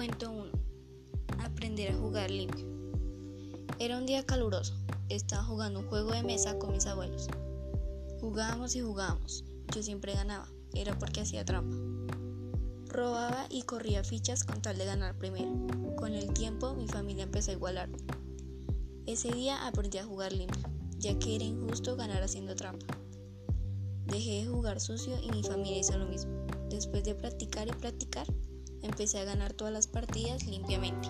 Cuento 1. Aprender a jugar limpio. Era un día caluroso. Estaba jugando un juego de mesa con mis abuelos. Jugábamos y jugábamos. Yo siempre ganaba. Era porque hacía trampa. Robaba y corría fichas con tal de ganar primero. Con el tiempo mi familia empezó a igualarme. Ese día aprendí a jugar limpio, ya que era injusto ganar haciendo trampa. Dejé de jugar sucio y mi familia hizo lo mismo. Después de practicar y practicar, empecé a ganar todas las partidas limpiamente.